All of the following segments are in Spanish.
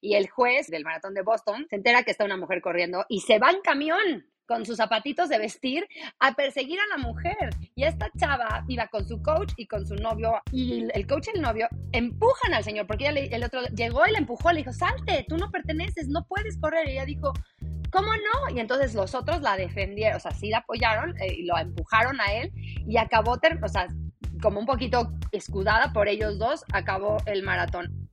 y el juez del maratón de Boston se entera que está una mujer corriendo y se va en camión con sus zapatitos de vestir a perseguir a la mujer. Y esta chava iba con su coach y con su novio y el coach y el novio empujan al señor porque el otro llegó y le empujó, le dijo, salte, tú no perteneces, no puedes correr. Y ella dijo, ¿cómo no? Y entonces los otros la defendieron, o sea, sí la apoyaron eh, y lo empujaron a él y acabó, o sea, como un poquito escudada por ellos dos, acabó el maratón.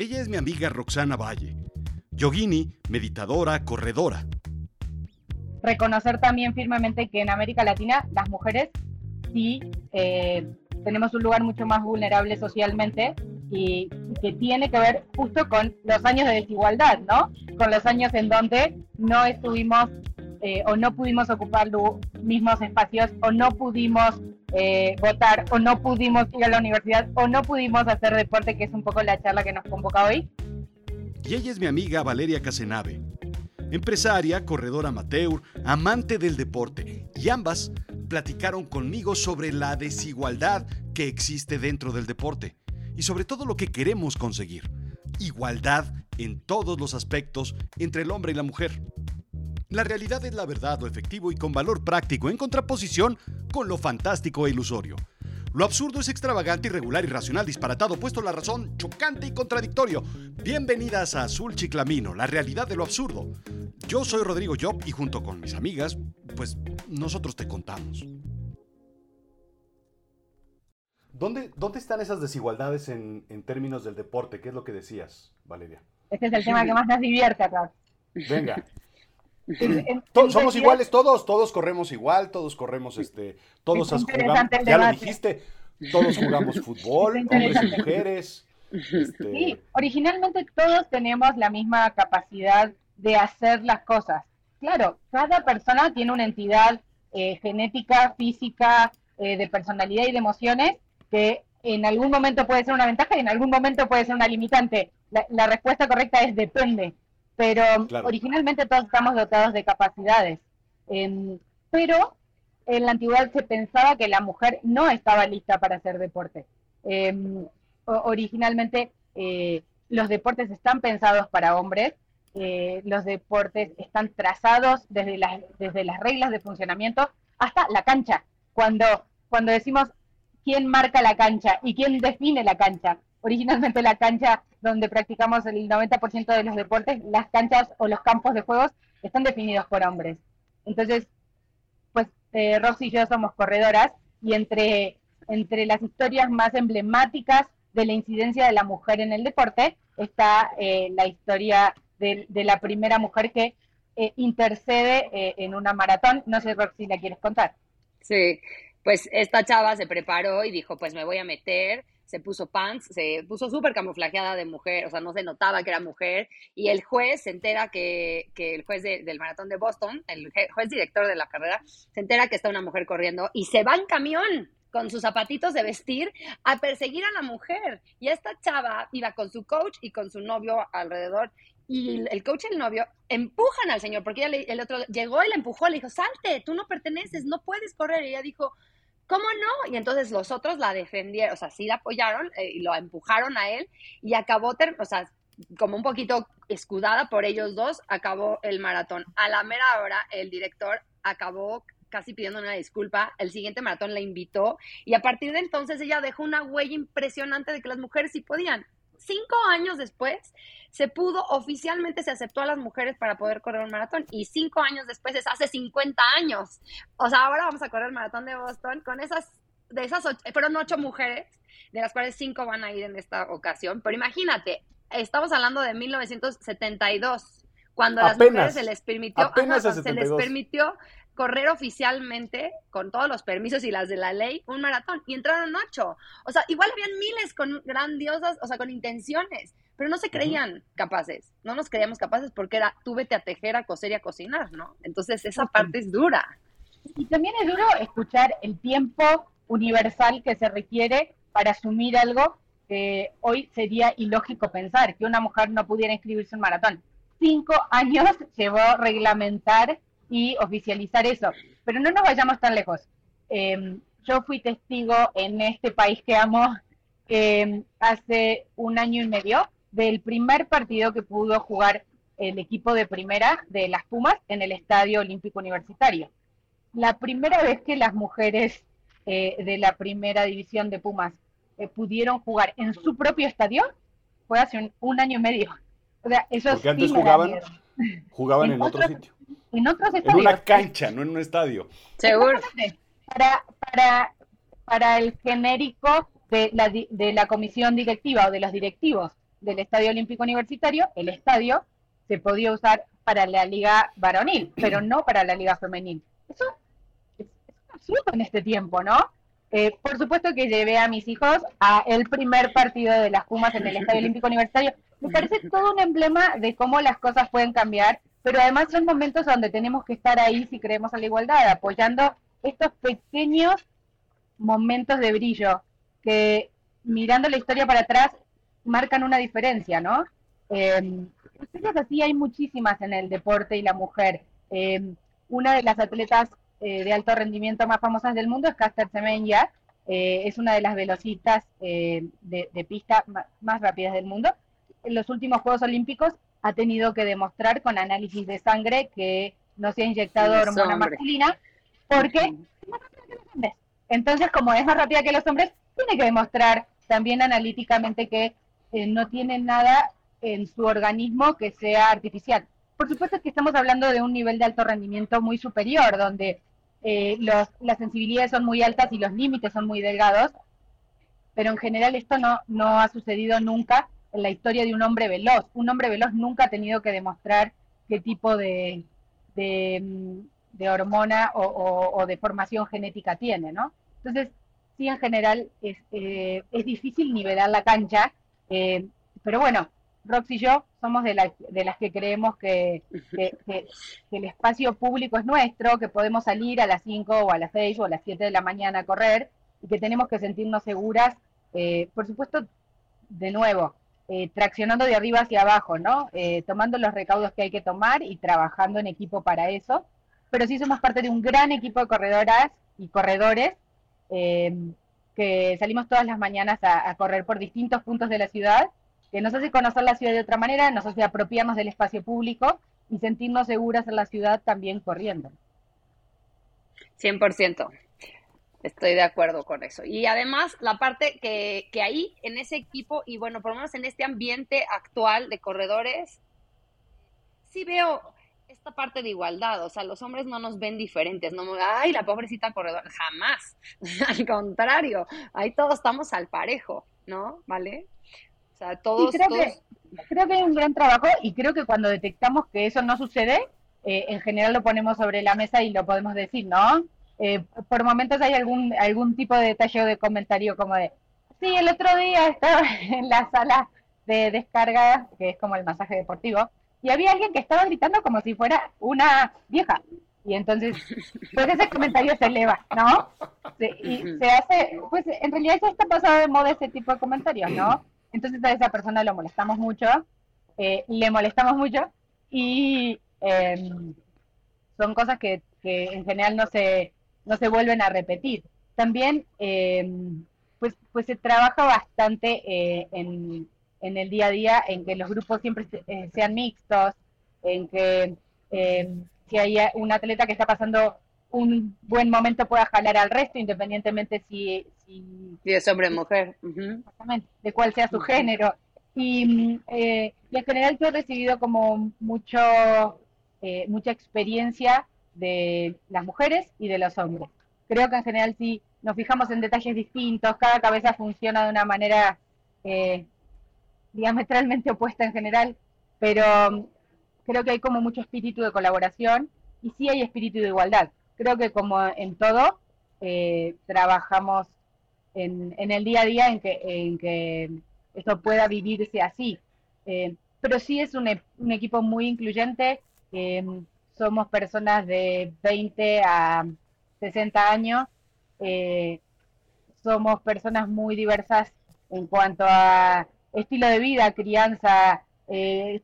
Ella es mi amiga Roxana Valle, yogini, meditadora, corredora. Reconocer también firmemente que en América Latina las mujeres sí eh, tenemos un lugar mucho más vulnerable socialmente y que tiene que ver justo con los años de desigualdad, ¿no? Con los años en donde no estuvimos eh, o no pudimos ocupar los mismos espacios o no pudimos eh, votar o no pudimos ir a la universidad o no pudimos hacer deporte, que es un poco la charla que nos convoca hoy. Y ella es mi amiga Valeria Casenave, empresaria, corredora amateur, amante del deporte, y ambas platicaron conmigo sobre la desigualdad que existe dentro del deporte y sobre todo lo que queremos conseguir, igualdad en todos los aspectos entre el hombre y la mujer. La realidad es la verdad, lo efectivo y con valor práctico, en contraposición con lo fantástico e ilusorio. Lo absurdo es extravagante, irregular, irracional, disparatado, puesto la razón, chocante y contradictorio. Bienvenidas a Azul Chiclamino, la realidad de lo absurdo. Yo soy Rodrigo Job y junto con mis amigas, pues nosotros te contamos. ¿Dónde, ¿Dónde están esas desigualdades en, en, términos del deporte? ¿Qué es lo que decías, Valeria? Este es el tema que más nos divierte acá. Venga, somos iguales todos, todos corremos igual, todos corremos, este, todos jugamos, ya lo dijiste, todos jugamos fútbol, hombres y mujeres. Este... Sí, originalmente todos tenemos la misma capacidad de hacer las cosas. Claro, cada persona tiene una entidad eh, genética, física, eh, de personalidad y de emociones que en algún momento puede ser una ventaja y en algún momento puede ser una limitante. la respuesta correcta es depende pero originalmente todos estamos dotados de capacidades. Em, pero en la antigüedad se pensaba que la mujer no estaba lista para hacer deporte. Em, originalmente eh, los deportes están pensados para hombres, eh, los deportes están trazados desde las, desde las reglas de funcionamiento hasta la cancha. Cuando, cuando decimos quién marca la cancha y quién define la cancha, originalmente la cancha donde practicamos el 90% de los deportes, las canchas o los campos de juegos están definidos por hombres. Entonces, pues eh, Roxy y yo somos corredoras y entre, entre las historias más emblemáticas de la incidencia de la mujer en el deporte está eh, la historia de, la primera mujer que eh, intercede eh, en una maratón. No sé, Roxy, ¿la quieres contar? Sí, pues esta chava se preparó y dijo, pues me voy a meter se puso pants, se puso súper camuflajeada de mujer, o sea, no se notaba que era mujer, y el juez se entera que, que el juez del maratón de Boston, el juez director de la carrera, se entera que está una mujer corriendo y se va en camión con sus zapatitos de vestir a perseguir a la mujer. Y esta chava iba con su coach y con su novio alrededor. Y el coach y el novio empujan al señor, porque el otro llegó y le empujó, le dijo, salte, tú no perteneces, no puedes correr. Y ella dijo, ¿cómo no? Y entonces los otros la defendieron, o sea, sí la apoyaron eh, y lo empujaron a él y acabó, o sea, como un poquito escudada por ellos dos, acabó el maratón. A la mera hora, el director acabó casi pidiendo una disculpa. El siguiente maratón la invitó y a partir de entonces ella dejó una huella impresionante de que las mujeres sí podían cinco años después se pudo, oficialmente se aceptó a las mujeres para poder correr un maratón y cinco años después es hace 50 años. O sea, ahora vamos a correr el maratón de Boston con esas, de esas, ocho, fueron ocho mujeres, de las cuales cinco van a ir en esta ocasión. Pero imagínate, estamos hablando de 1972, cuando a las mujeres se les permitió, se les permitió correr oficialmente, con todos los permisos y las de la ley, un maratón. Y entraron ocho. O sea, igual habían miles con grandiosas, o sea, con intenciones, pero no se creían capaces. No nos creíamos capaces porque era, tú vete a tejer, a coser y a cocinar, ¿no? Entonces, esa parte es dura. Y también es duro escuchar el tiempo universal que se requiere para asumir algo que hoy sería ilógico pensar, que una mujer no pudiera inscribirse en un maratón. Cinco años llevó reglamentar y oficializar eso. Pero no nos vayamos tan lejos. Em, yo fui testigo en este país que amo em, hace un año y medio del primer partido que pudo jugar el equipo de primera de las Pumas en el Estadio Olímpico Universitario. La primera vez que las mujeres eh, de la primera división de Pumas eh, pudieron jugar en su propio estadio fue hace un, año y medio. O sea, eso Porque antes jugaban, jugaban en, otro sitio. En otros estadios. En una cancha, no en un estadio. Seguro. Para, para, para el genérico de la, de la comisión directiva o de los directivos del Estadio Olímpico Universitario, el estadio se podía usar para la liga varonil, pero no para la liga femenil. Eso es, absurdo en este tiempo, ¿no? Eh, por supuesto que llevé a mis hijos a el primer partido de las Pumas en el Estadio Olímpico Universitario. Me parece todo un emblema de cómo las cosas pueden cambiar, pero además son momentos donde tenemos que estar ahí si creemos a la igualdad, apoyando estos pequeños momentos de brillo que mirando la historia para atrás marcan una diferencia, ¿no? Eh, así hay muchísimas en el deporte y la mujer. Eh, una de las atletas eh, de alto rendimiento más famosas del mundo es Caster Semenya, eh, es una de las velocistas eh, de, pista más, rápidas del mundo. En los últimos Juegos Olímpicos ha tenido que demostrar con análisis de sangre que no se ha inyectado hormona masculina porque es más rápida que los hombres. Entonces, como es más rápida que los hombres, tiene que demostrar también analíticamente que no tiene nada en su organismo que sea artificial. Por supuesto que estamos hablando de un nivel de alto rendimiento muy superior, donde eh, los, las sensibilidades son muy altas y los límites son muy delgados, pero en general esto no, no ha sucedido nunca en la historia de un hombre veloz. Un hombre veloz nunca ha tenido que demostrar qué tipo de, de, hormona o, de formación genética tiene, ¿no? Entonces, sí, en general es, eh, es difícil nivelar la cancha, eh, pero bueno, Rox y yo somos de, de las que creemos que, el espacio público es nuestro, que podemos salir a las 5 o a las 6 o a las 7 de la mañana a correr y que tenemos que sentirnos seguras, eh, por supuesto, de nuevo, eh, traccionando de arriba hacia abajo, ¿no? Eh, tomando los recaudos que hay que tomar y trabajando en equipo para eso, pero sí somos parte de un gran equipo de corredoras y corredores que salimos todas las mañanas a correr por distintos puntos de la ciudad que nos hace conocer la ciudad de otra manera, nos hace apropiarnos del espacio público y sentirnos seguras en la ciudad también corriendo. 100%. Estoy de acuerdo con eso. Y además, la parte que, que ahí, en ese equipo, y bueno, por lo menos en este ambiente actual de corredores, sí veo esta parte de igualdad, o sea, los hombres no nos ven diferentes, no, ay, la pobrecita corredora, jamás, al contrario, ahí todos estamos al parejo, ¿no? ¿Vale? todos, creo, Que, creo que hay un gran trabajo y creo que cuando detectamos que eso no sucede, eh, en general lo ponemos sobre la mesa y lo podemos decir, ¿no? Eh, por momentos hay algún, algún tipo de detalle o de comentario como de, sí, el otro día estaba en la sala de descarga, que es como el masaje deportivo, y había alguien que estaba gritando como si fuera una vieja. Y entonces, pues ese comentario se eleva, ¿no? y se hace, pues en realidad eso está pasado de moda ese tipo de comentarios, ¿no? Entonces a esa persona lo molestamos mucho, eh, le molestamos mucho y em, son cosas que, en general no se, no se vuelven a repetir. También em, pues, pues se trabaja bastante eh, en, en, el día a día en que los grupos siempre eh, sean mixtos, en que si hay un atleta que está pasando un buen momento pueda jalar al resto, independientemente si, si, es hombre o mujer. Exactamente, de cuál sea su género. Y, eh, y, en general yo he recibido como mucho, eh, mucha experiencia de las mujeres y de los hombres. Creo que en general si nos fijamos en detalles distintos, cada cabeza funciona de una manera eh, diametralmente opuesta en general, pero creo que hay como mucho espíritu de colaboración y sí hay espíritu de igualdad creo que como en todo, eh, trabajamos en, el día a día en que, en que esto pueda vivirse así. Eh, pero sí es un, un equipo muy incluyente. Somos personas de 20 a 60 años. somos personas muy diversas en cuanto a estilo de vida, crianza,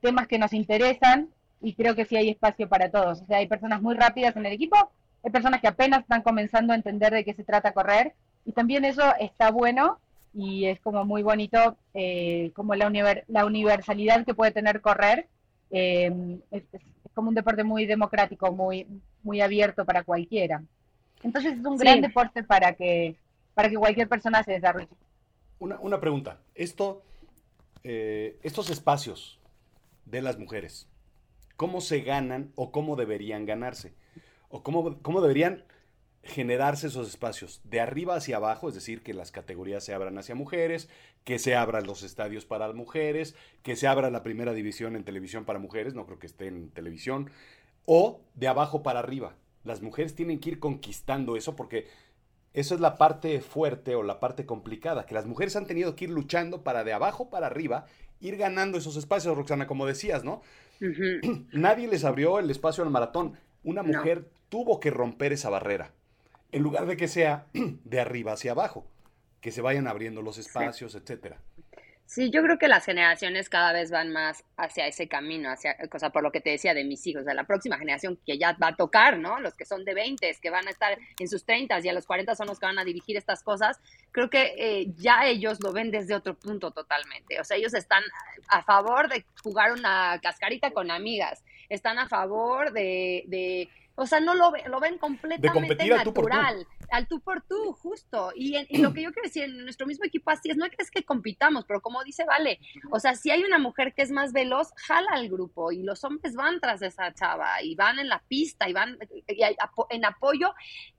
temas que nos interesan y creo que sí hay espacio para todos. O sea, hay personas muy rápidas en el equipo hay personas que apenas están comenzando a entender de qué se trata correr y también eso está bueno y es como muy bonito, eh, como la, la universalidad que puede tener correr. Eh, como un deporte muy democrático, muy, muy abierto para cualquiera. Entonces es un gran deporte para que, para que cualquier persona se desarrolle. Una, una pregunta. Esto, eh, estos espacios de las mujeres, ¿cómo se ganan o cómo deberían ganarse? ¿O cómo, cómo deberían generarse esos espacios de arriba hacia abajo, es decir, que las categorías se abran hacia mujeres, que se abran los estadios para mujeres, que se abra la primera división en televisión para mujeres, no creo que esté en televisión, o de abajo para arriba. Las mujeres tienen que ir conquistando eso porque eso es la parte fuerte o la parte complicada, que las mujeres han tenido que ir luchando para de abajo para arriba, ir ganando esos espacios, Roxana, como decías, ¿no? Nadie les abrió el espacio al maratón. Una mujer tuvo que romper esa barrera en lugar de que sea de arriba hacia abajo, que se vayan abriendo los espacios, etcétera. Sí, yo creo que las generaciones cada vez van más hacia ese camino, hacia, o sea, por lo que te decía de mis hijos, de la próxima generación que ya va a tocar, ¿no? Los que son de 20, que van a estar en sus 30 y a los 40 son los que van a dirigir estas cosas, creo que eh, ya ellos lo ven desde otro punto totalmente. O sea, ellos están a favor de jugar una cascarita con amigas, están a favor de o sea, no lo, lo ven completamente natural, al tú por tú, justo. Y, lo que yo quiero decir, en nuestro mismo equipo así es, no es que compitamos, pero como dice Vale, o sea, si hay una mujer que es más veloz, jala al grupo y los hombres van tras esa chava y van en la pista y van en apoyo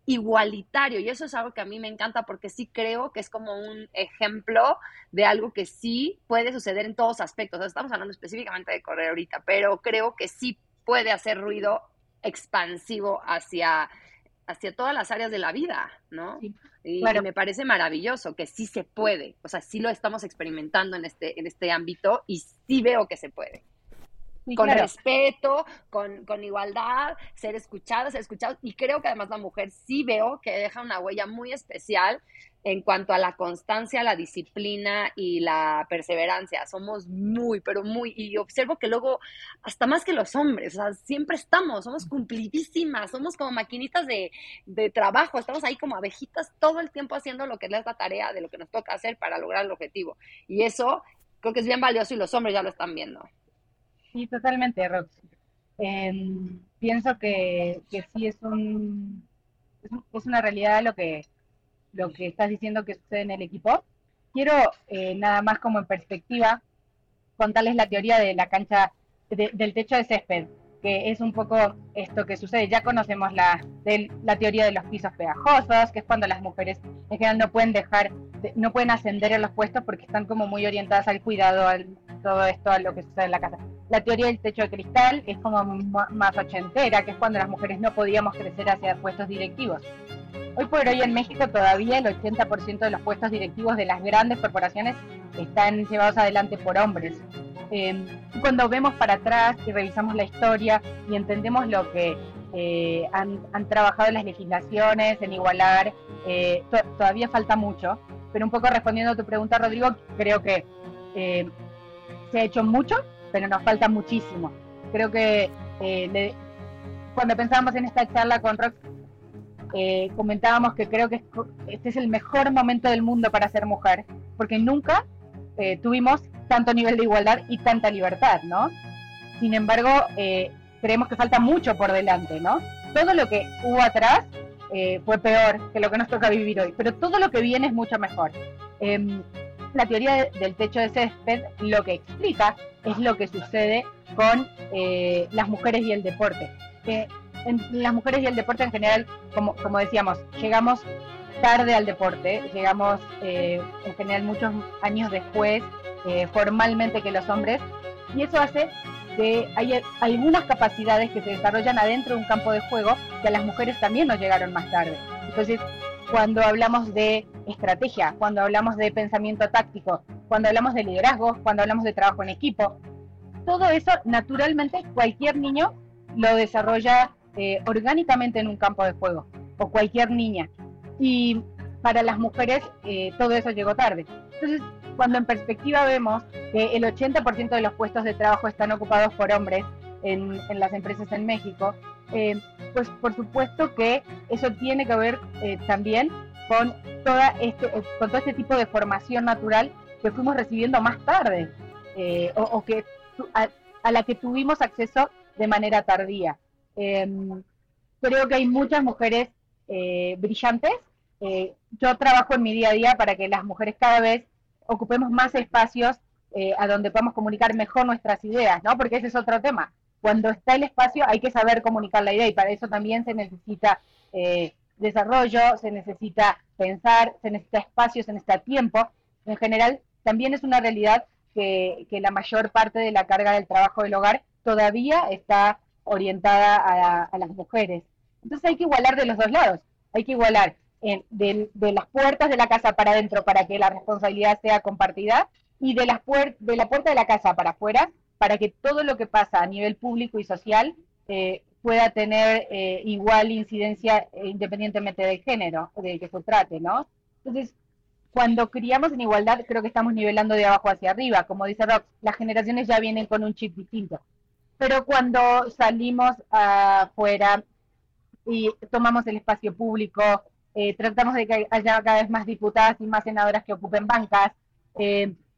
igualitario. Y eso es algo que a mí me encanta porque sí creo que es como un ejemplo de algo que sí puede suceder en todos aspectos. estamos hablando específicamente de correr ahorita, pero creo que sí puede hacer ruido expansivo hacia, hacia todas las áreas de la vida, ¿no? Y, me parece maravilloso que sí se puede, o sea, sí lo estamos experimentando en este, en este ámbito y sí veo que se puede. Con respeto, con, con, igualdad, ser escuchada, ser escuchado. Y creo que además la mujer sí veo que deja una huella muy especial en cuanto a la constancia, la disciplina y la perseverancia. Somos muy, pero muy, y observo que luego, hasta más que los hombres, o sea, siempre estamos, somos cumplidísimas, somos como maquinitas de, de trabajo, estamos ahí como abejitas todo el tiempo haciendo lo que es la tarea de lo que nos toca hacer para lograr el objetivo. Y eso creo que es bien valioso y los hombres ya lo están viendo. Sí, totalmente, Roxy. Em, pienso que, que sí es un, es una realidad lo que lo que estás diciendo que sucede en el equipo. Quiero eh, nada más como en perspectiva contarles la teoría de la cancha del techo de césped, que es un poco esto que sucede. Ya conocemos la, la teoría de los pisos pegajosos, que es cuando las mujeres en general no pueden dejar, no pueden ascender en los puestos porque están como muy orientadas al cuidado, al todo esto, a lo que sucede en la casa. La teoría del techo de cristal es como más ochentera, que es cuando las mujeres no podíamos crecer hacia puestos directivos. Hoy por hoy en México todavía el 80% de los puestos directivos de las grandes corporaciones están llevados adelante por hombres. Eh, cuando vemos para atrás y revisamos la historia y entendemos lo que eh, han, trabajado las legislaciones en igualar, eh, todavía falta mucho. Pero un poco respondiendo a tu pregunta, Rodrigo, creo que se ha hecho mucho, pero nos falta muchísimo. Creo que cuando pensábamos en esta charla con Rox, eh, comentábamos que creo que este es el mejor momento del mundo para ser mujer, porque nunca eh, tuvimos tanto nivel de igualdad y tanta libertad, ¿no? Sin embargo, eh, creemos que falta mucho por delante, ¿no? Todo lo que hubo atrás fue peor que lo que nos toca vivir hoy, pero todo lo que viene es mucho mejor. Em, la teoría del techo de césped lo que explica es lo que sucede con las mujeres y el deporte las mujeres y el deporte en general, como, como decíamos, llegamos tarde al deporte, llegamos eh, en general muchos años después eh, formalmente que los hombres, y eso hace que hay algunas capacidades que se desarrollan adentro de un campo de juego que a las mujeres también nos llegaron más tarde. Entonces, cuando hablamos de estrategia, cuando hablamos de pensamiento táctico, cuando hablamos de liderazgo, cuando hablamos de trabajo en equipo, todo eso naturalmente cualquier niño lo desarrolla eh, orgánicamente en un campo de juego, o cualquier niña. Y para las mujeres eh, todo eso llegó tarde. Entonces, cuando en perspectiva vemos que el 80% de los puestos de trabajo están ocupados por hombres en, las empresas en México, eh, pues por supuesto que eso tiene que ver también con, toda este, con todo este tipo de formación natural que fuimos recibiendo más tarde eh, o, que a, la que tuvimos acceso de manera tardía. Em, creo que hay muchas mujeres eh, brillantes. Eh, yo trabajo en mi día a día para que las mujeres cada vez ocupemos más espacios a donde podamos comunicar mejor nuestras ideas, ¿no? Porque ese es otro tema. Cuando está el espacio hay que saber comunicar la idea y para eso también se necesita desarrollo, se necesita pensar, se necesita espacio, se necesita tiempo. En general, también es una realidad que, la mayor parte de la carga del trabajo del hogar todavía está orientada a, las mujeres. Entonces hay que igualar de los dos lados, hay que igualar de, las puertas de la casa para adentro para que la responsabilidad sea compartida y de, las de la puerta de la casa para afuera para que todo lo que pasa a nivel público y social eh, pueda tener eh, igual incidencia eh, independientemente del género de que se trate, ¿no? Entonces, cuando criamos en igualdad, creo que estamos nivelando de abajo hacia arriba. Como dice Rob, las generaciones ya vienen con un chip distinto. Pero cuando salimos afuera y tomamos el espacio público, eh, tratamos de que haya cada vez más diputadas y más senadoras que ocupen bancas,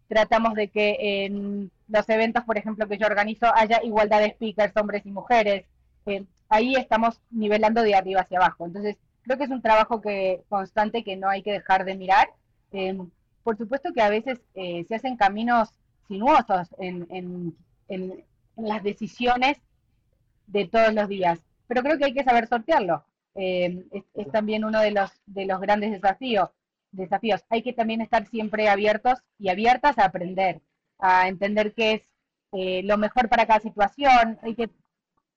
tratamos de que en los eventos, por ejemplo, que yo organizo, haya igualdad de speakers, hombres y mujeres, ahí estamos nivelando de arriba hacia abajo. Entonces, creo que es un trabajo que constante que no hay que dejar de mirar. Eh, por supuesto que a veces eh, se hacen caminos sinuosos en, las decisiones de todos los días, pero creo que hay que saber sortearlo. Eh, es, también uno de los, de los grandes desafíos, desafíos. Hay que también estar siempre abiertos y abiertas a aprender, a entender qué es lo mejor para cada situación. Hay que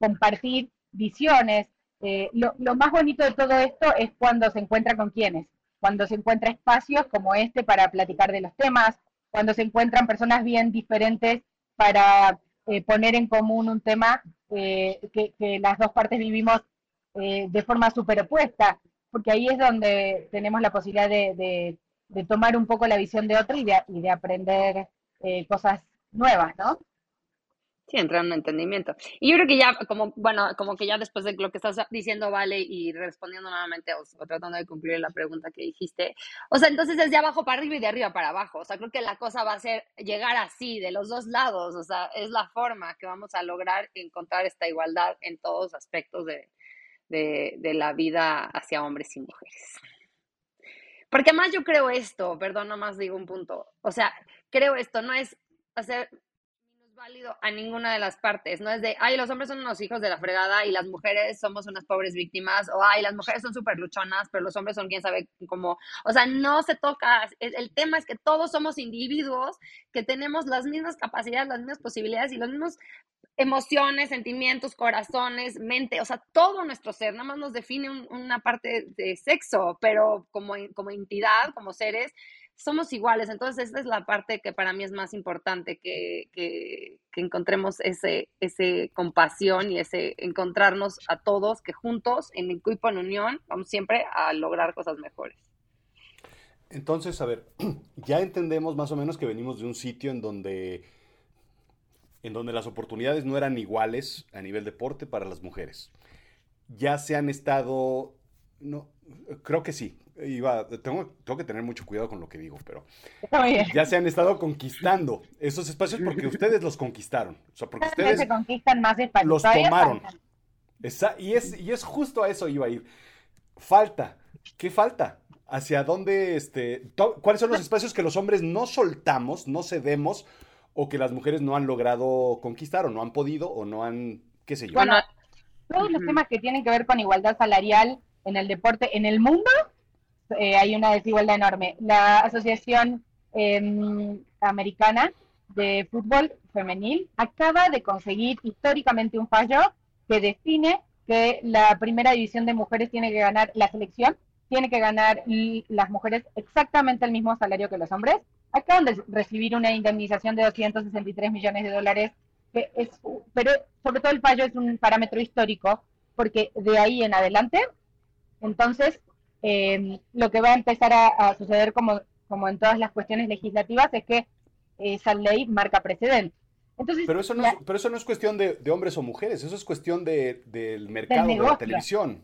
compartir visiones. Eh, lo, más bonito de todo esto es cuando se encuentra con quienes, cuando se encuentra espacios como este para platicar de los temas, cuando se encuentran personas bien diferentes para eh, poner en común un tema eh, que, las dos partes vivimos de forma súper opuesta, porque ahí es donde tenemos la posibilidad de, tomar un poco la visión de otro y de, y de aprender cosas nuevas, ¿no? Sí, entrar en entendimiento. Y yo creo que ya, como, bueno, como que ya después de lo que estás diciendo, Vale, y respondiendo nuevamente o, tratando de cumplir la pregunta que dijiste, o sea, entonces es de abajo para arriba y de arriba para abajo. O sea, creo que la cosa va a ser llegar así, de los dos lados. O sea, es la forma que vamos a lograr encontrar esta igualdad en todos aspectos de, de, la vida hacia hombres y mujeres. Porque además yo creo esto, perdón, nomás digo un punto. O sea, creo esto, no es hacer válido a ninguna de las partes, no es de, ay, los hombres son unos hijos de la fregada y las mujeres somos unas pobres víctimas, o ay, las mujeres son súper luchonas, pero los hombres son quién sabe cómo, o sea, no se toca, el, tema es que todos somos individuos que tenemos las mismas capacidades, las mismas posibilidades y las mismas emociones, sentimientos, corazones, mente, o sea, todo nuestro ser, nada más nos define una parte de sexo, pero como, como entidad, como seres, somos iguales. Entonces, esta es la parte que para mí es más importante, que, que, encontremos ese, ese compasión y ese encontrarnos a todos, que juntos, en equipo, en unión, vamos siempre a lograr cosas mejores. Entonces, a ver, ya entendemos más o menos que venimos de un sitio en donde, en donde las oportunidades no eran iguales a nivel deporte para las mujeres. Ya se han estado, no, creo que sí, iba, tengo, tengo que tener mucho cuidado con lo que digo, pero ya se han estado conquistando esos espacios porque ustedes los conquistaron. O sea, porque ustedes se conquistan más los tomaron. y, es, y es justo a eso iba a ir. Falta. ¿Qué falta? ¿Hacia dónde, este, cuáles son los espacios que los hombres no soltamos, no cedemos, o que las mujeres no han logrado conquistar, o no han podido, o no han, qué sé yo? Bueno, todos los temas que tienen que ver con igualdad salarial en el deporte en el mundo eh, hay una desigualdad enorme. La Asociación em, Americana de Fútbol Femenil acaba de conseguir históricamente un fallo que define que la primera división de mujeres tiene que ganar, la selección tiene que ganar las mujeres exactamente el mismo salario que los hombres. Acaban de recibir una indemnización de 263 millones de dólares, es, pero sobre todo el fallo es un parámetro histórico, porque de ahí en adelante, entonces eh, lo que va a empezar a, suceder como, como en todas las cuestiones legislativas es que esa ley marca precedente. Entonces, pero, eso no es, pero eso no es cuestión de, hombres o mujeres, eso es cuestión de, del mercado de la televisión.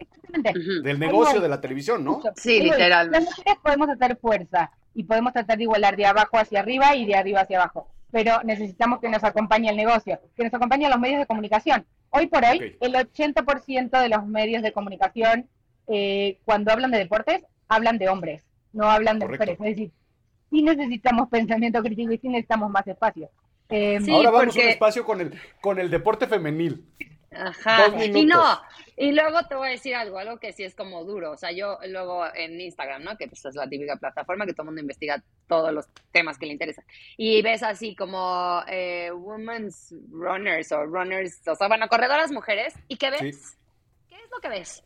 Del negocio de la televisión, ¿no? Sí, literal. Las mujeres podemos hacer fuerza y podemos tratar de igualar de abajo hacia arriba y de arriba hacia abajo, pero necesitamos que nos acompañe el negocio, que nos acompañen los medios de comunicación. Hoy por hoy, el 80% de los medios de comunicación, eh, cuando hablan de deportes, hablan de hombres, no hablan de mujeres. Es decir, sí necesitamos pensamiento crítico y sí necesitamos más espacio. Eh, Ahora vamos a un espacio con el, con el deporte femenil. Ajá. Y no, y luego te voy a decir algo, algo que sí es como duro. O sea, yo luego en Instagram, ¿no? Que pues es la típica plataforma que todo el mundo investiga todos los temas que le interesan. Y ves así como eh, women's runners o runners, o sea, bueno, corredoras mujeres. ¿Y qué ves? ¿Qué es lo que ves?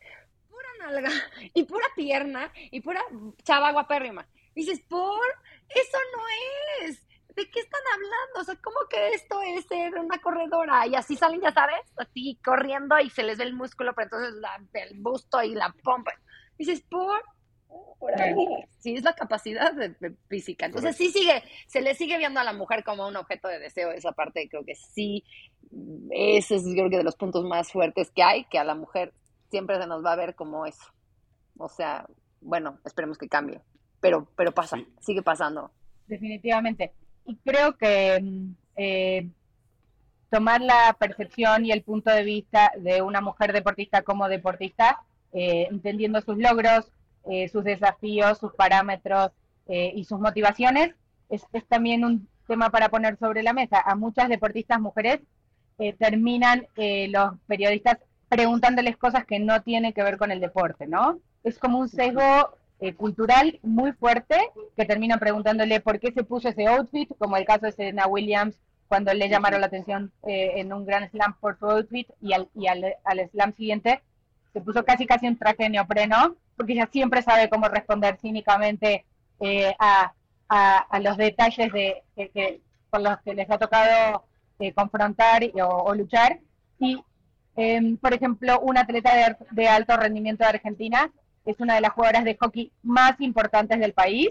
Pura nalga y pura pierna y pura chava guapérrima. Dices, ¿por? Eso no es. ¿De qué están hablando? O sea, ¿cómo que esto es ser una corredora? Y así salen, ya sabes, así corriendo y se les ve el músculo, pero entonces el busto y la pompa. dices, ¿por? Por ahí. Sí, es la capacidad física. Entonces sí sigue, se le sigue viendo a la mujer como un objeto de deseo. Esa parte creo que sí, ese es yo creo que de los puntos más fuertes que hay, que a la mujer siempre se nos va a ver como eso. O sea, bueno, esperemos que cambie. Pero, pero pasa, sigue pasando. Definitivamente y creo que eh, tomar la percepción y el punto de vista de una mujer deportista como deportista, eh, entendiendo sus logros, eh, sus desafíos, sus parámetros y sus motivaciones, es, también un tema para poner sobre la mesa. A muchas deportistas mujeres terminan los periodistas preguntándoles cosas que no tienen que ver con el deporte, ¿no? Es como un sesgo eh, cultural muy fuerte que termina preguntándole por qué se puso ese outfit, como el caso de Serena Williams cuando le llamaron la atención eh, en un gran slam por su outfit y, al, y al, al, slam siguiente se puso casi casi un traje de neopreno, porque ella siempre sabe cómo responder cínicamente eh, a, a, los detalles de, que, con los que les ha tocado confrontar o, luchar. Y, em, por ejemplo, un atleta de, de alto rendimiento de Argentina es una de las jugadoras de hockey más importantes del país,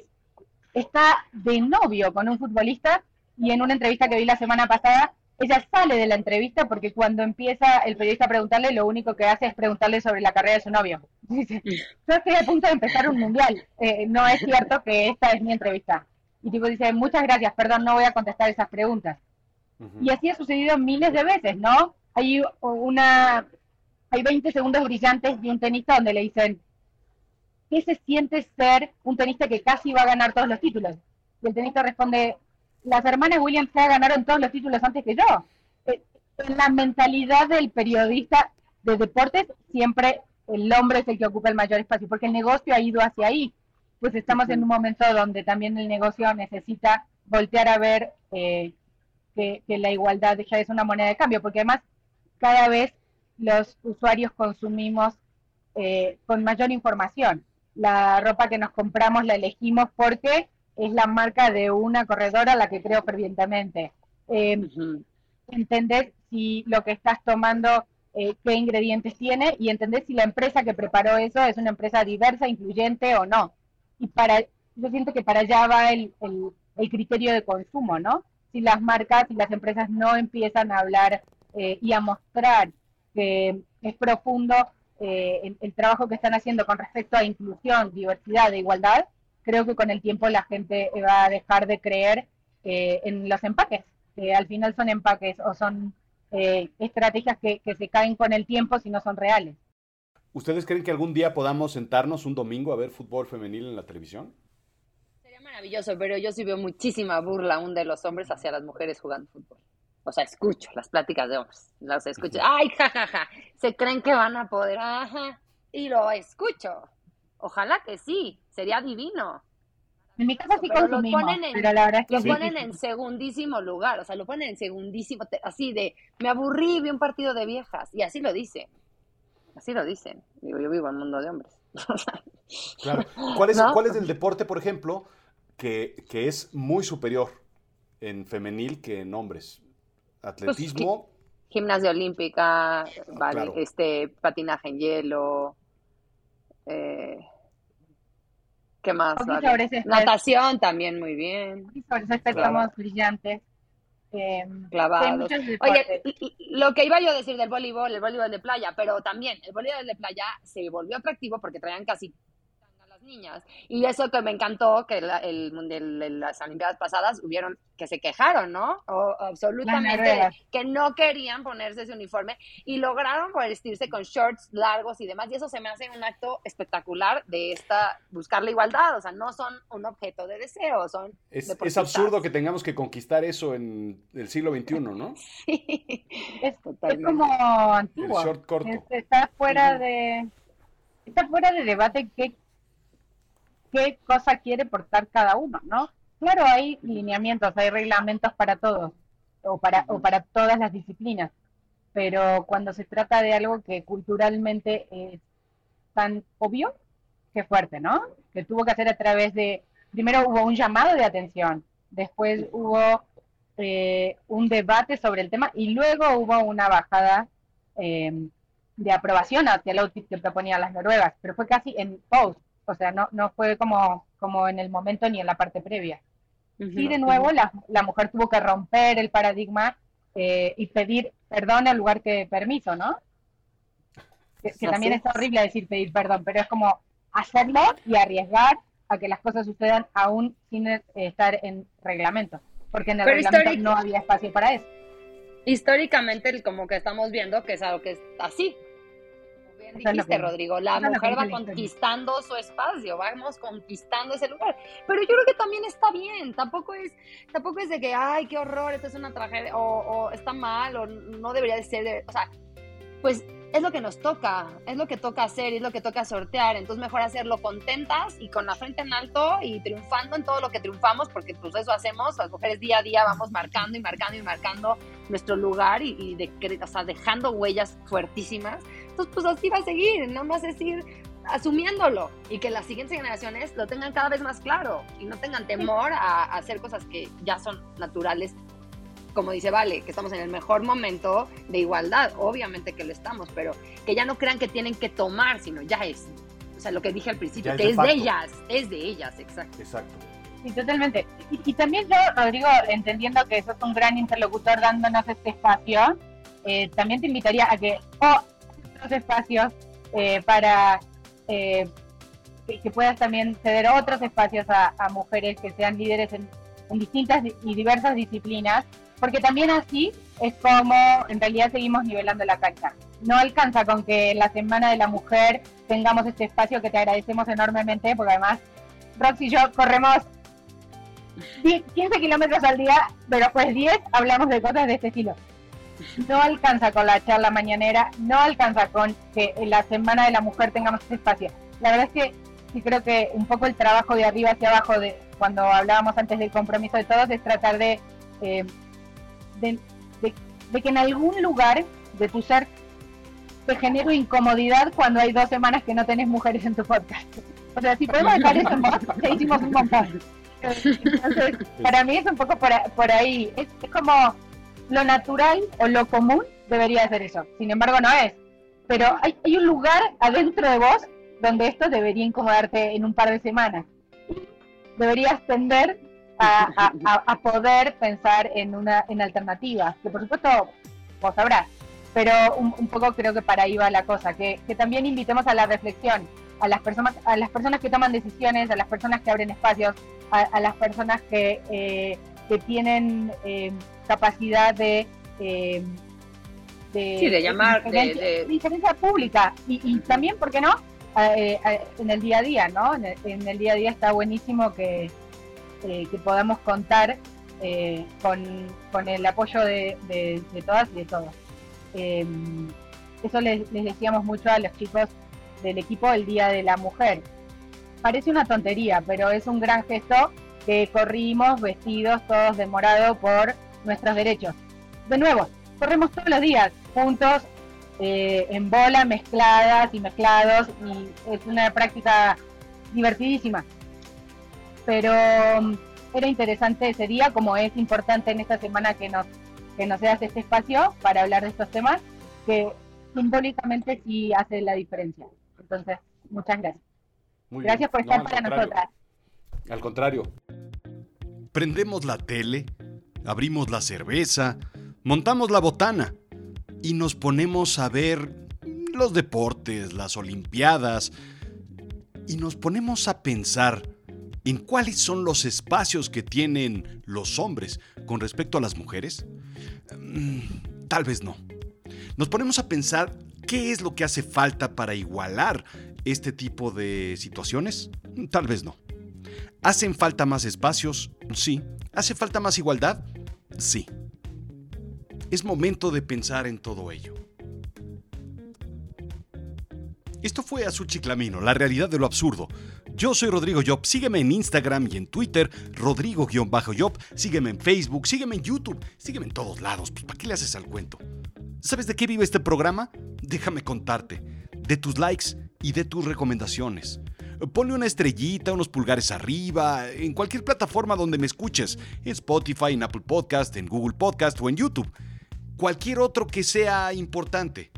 está de novio con un futbolista y en una entrevista que vi la semana pasada, ella sale de la entrevista porque cuando empieza el periodista a preguntarle, lo único que hace es preguntarle sobre la carrera de su novio. Dice, yo estoy a punto de empezar un mundial, eh, no es cierto que esta es mi entrevista. Y tipo dice, muchas gracias, perdón, no voy a contestar esas preguntas. Y así ha sucedido miles de veces, ¿no? Hay una, hay 20 segundos brillantes de un tenista donde le dicen, ¿qué se siente ser un tenista que casi va a ganar todos los títulos? Y el tenista responde, las hermanas Williams ya ganaron todos los títulos antes que yo. Eh, en la mentalidad del periodista de deportes, siempre el hombre es el que ocupa el mayor espacio, porque el negocio ha ido hacia ahí. Pues estamos en un momento donde también el negocio necesita voltear a ver eh, que, que la igualdad ya es una moneda de cambio, porque además cada vez los usuarios consumimos eh, con mayor información la ropa que nos compramos la elegimos porque es la marca de una corredora a la que creo fervientemente. Eh, Entender si lo que estás tomando, eh, qué ingredientes tiene y entender si la empresa que preparó eso es una empresa diversa, incluyente o no. Y para, yo siento que para allá va el, el, criterio de consumo, ¿no? Si las marcas y las empresas no empiezan a hablar eh, y a mostrar que es profundo eh, el, trabajo que están haciendo con respecto a inclusión, diversidad e igualdad, creo que con el tiempo la gente va a dejar de creer eh, en los empaques, que al final son empaques o son eh, estrategias que, se caen con el tiempo si no son reales. ¿Ustedes creen que algún día podamos sentarnos un domingo a ver fútbol femenil en la televisión? Sería maravilloso, pero yo sí veo muchísima burla aún de los hombres hacia las mujeres jugando fútbol o sea, escucho las pláticas de hombres, las escucho, ay, jajaja, ja, ja. se creen que van a poder, ajá, y lo escucho. Ojalá que sí, sería divino. En mi casa sí pero lo ponen en, pero la verdad es que lo ponen en segundísimo lugar, o sea, lo ponen en segundísimo, así de, me aburrí, vi un partido de viejas, y así lo dicen, así lo dicen. Digo, yo vivo en un mundo de hombres. claro. ¿Cuál es, ¿Cuál es el deporte, por ejemplo, que, que es muy superior en femenil que en hombres? Pues, atletismo. gimnasia olímpica, vale, este patinaje en hielo. Eh, ¿Qué más? Natación también muy bien. sobre estamos brillantes. Em, Clavados. Oye, lo que iba yo a decir del voleibol, el voleibol de playa, pero también el voleibol de playa se volvió atractivo porque traían casi niñas. Y eso que me encantó, que el mundial, las Olimpiadas pasadas hubieron que se quejaron, ¿no? O, absolutamente que no querían ponerse ese uniforme y lograron vestirse con shorts largos y demás. Y eso se me hace un acto espectacular de esta buscar la igualdad. O sea, no son un objeto de deseo, son. Es, es absurdo que tengamos que conquistar eso en el siglo XXI, ¿no? sí. Es, como antiguo. El short corto. está fuera de. Está fuera de debate qué qué cosa quiere portar cada uno, ¿no? Claro, hay lineamientos, hay reglamentos para todos, o para, o para todas las disciplinas, pero cuando se trata de algo que culturalmente es tan obvio, qué fuerte, ¿no? Que tuvo que hacer a través de, primero hubo un llamado de atención, después hubo eh, un debate sobre el tema y luego hubo una bajada eh, de aprobación hacia el outfit que proponían las noruegas, pero fue casi en post, o sea, no, no fue como, como en el momento ni en la parte previa. Y de nuevo la, la, mujer tuvo que romper el paradigma eh, y pedir perdón en lugar que permiso, ¿no? Que, también es horrible decir pedir perdón, pero es como hacerlo y arriesgar a que las cosas sucedan aún sin estar en reglamento, porque en el reglamento no había espacio para eso. Históricamente, como que estamos viendo que es algo que es así, dijiste, Rodrigo, la mujer va conquistando su espacio, vamos conquistando ese lugar. Pero yo creo que también está bien, tampoco es, tampoco es de que, ay, qué horror, esto es una tragedia, o, está mal, o no debería de ser, o sea, pues es lo que nos toca, es lo que toca hacer, es lo que toca sortear, entonces mejor hacerlo contentas y con la frente en alto y triunfando en todo lo que triunfamos, porque pues eso hacemos, las mujeres día a día vamos marcando y marcando y marcando nuestro lugar y, de, o sea, dejando huellas fuertísimas, entonces pues así va a seguir, no más es ir asumiéndolo y que las siguientes generaciones lo tengan cada vez más claro y no tengan temor a hacer cosas que ya son naturales como dice Vale, que estamos en el mejor momento de igualdad, obviamente que lo estamos, pero que ya no crean que tienen que tomar, sino ya es, o sea, lo que dije al principio, que es de, ellas, es de ellas, exacto. Exacto. Sí, totalmente. Y, también yo, Rodrigo, entendiendo que sos un gran interlocutor dándonos este espacio, eh, también te invitaría a que o otros espacios eh, para eh, que, puedas también ceder otros espacios a, mujeres que sean líderes en, en distintas y diversas disciplinas porque también así es como en realidad seguimos nivelando la cancha. No alcanza con que en la Semana de la Mujer tengamos este espacio que te agradecemos enormemente, porque además Roxy y yo corremos 15 kilómetros al día, pero pues 10 hablamos de cosas de este estilo. No alcanza con la charla mañanera, no alcanza con que en la Semana de la Mujer tengamos este espacio. La verdad es que sí creo que un poco el trabajo de arriba hacia abajo, de cuando hablábamos antes del compromiso de todos, es tratar de eh, de, que en algún lugar de tu ser te genero incomodidad cuando hay dos semanas que no tenés mujeres en tu podcast. O sea, si podemos dejar eso en te hicimos un montón. Entonces, para mí es un poco por, ahí. Es, como lo natural o lo común debería ser eso. Sin embargo, no es. Pero hay, hay un lugar adentro de vos donde esto debería incomodarte en un par de semanas. Deberías tender a, poder pensar en una en alternativas, que por supuesto vos sabrás, pero un, poco creo que para ahí va la cosa, que, también invitemos a la reflexión, a las personas, a las personas que toman decisiones, a las personas que abren espacios, a, las personas que, eh, que tienen eh, capacidad de, eh, de, llamar, de, diferencia pública y, y, también, ¿por qué no? en el día a día, ¿no? en el día a día está buenísimo que, eh, que podamos contar eh, con, el apoyo de, todas y de todos. Em, eso les, decíamos mucho a los chicos del equipo el Día de la Mujer. Parece una tontería, pero es un gran gesto que corrimos vestidos todos de morado por nuestros derechos. De nuevo, corremos todos los días juntos eh, en bola, mezcladas y mezclados, y es una práctica divertidísima pero um, era interesante ese día, como es importante en esta semana que nos, que nos seas este espacio para hablar de estos temas, que simbólicamente sí hace la diferencia. Entonces, muchas gracias. gracias por estar para nosotras. Al contrario. Prendemos la tele, abrimos la cerveza, montamos la botana y nos ponemos a ver los deportes, las olimpiadas, y nos ponemos a pensar en cuáles son los espacios que tienen los hombres con respecto a las mujeres? Mm, tal vez no. Nos ponemos a pensar qué es lo que hace falta para igualar este tipo de situaciones? Tal vez no. ¿Hacen falta más espacios? Sí. ¿Hace falta más igualdad? Sí. Es momento de pensar en todo ello. Esto fue Azul Chiclamino, la realidad de lo absurdo. Yo soy Rodrigo Job, sígueme en Instagram y en Twitter, Rodrigo-Job, sígueme en Facebook, sígueme en YouTube, sígueme en todos lados, pues ¿para qué le haces al cuento? ¿Sabes de qué vive este programa? Déjame contarte, de tus likes y de tus recomendaciones. Ponle una estrellita, unos pulgares arriba, en cualquier plataforma donde me escuches, en Spotify, en Apple Podcast, en Google Podcast o en YouTube. Cualquier otro que sea importante.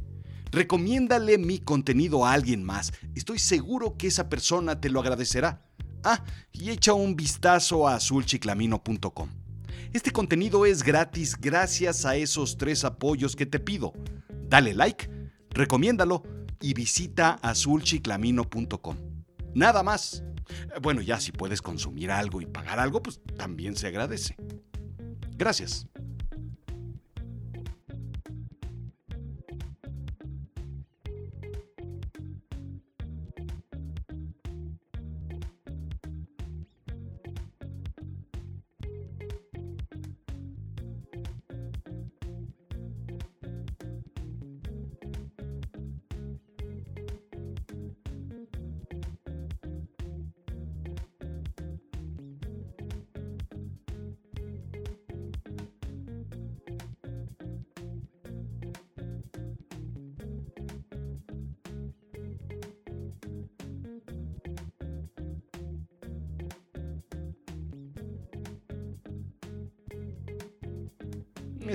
Recomiéndale mi contenido a alguien más. Estoy seguro que esa persona te lo agradecerá. Ah, y echa un vistazo a azulchiclamino.com. Este contenido es gratis gracias a esos tres apoyos que te pido. Dale like, recomiéndalo y visita azulchiclamino.com. Nada más. Bueno, ya si puedes consumir algo y pagar algo, pues también se agradece. Gracias.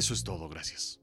Eso es todo, gracias.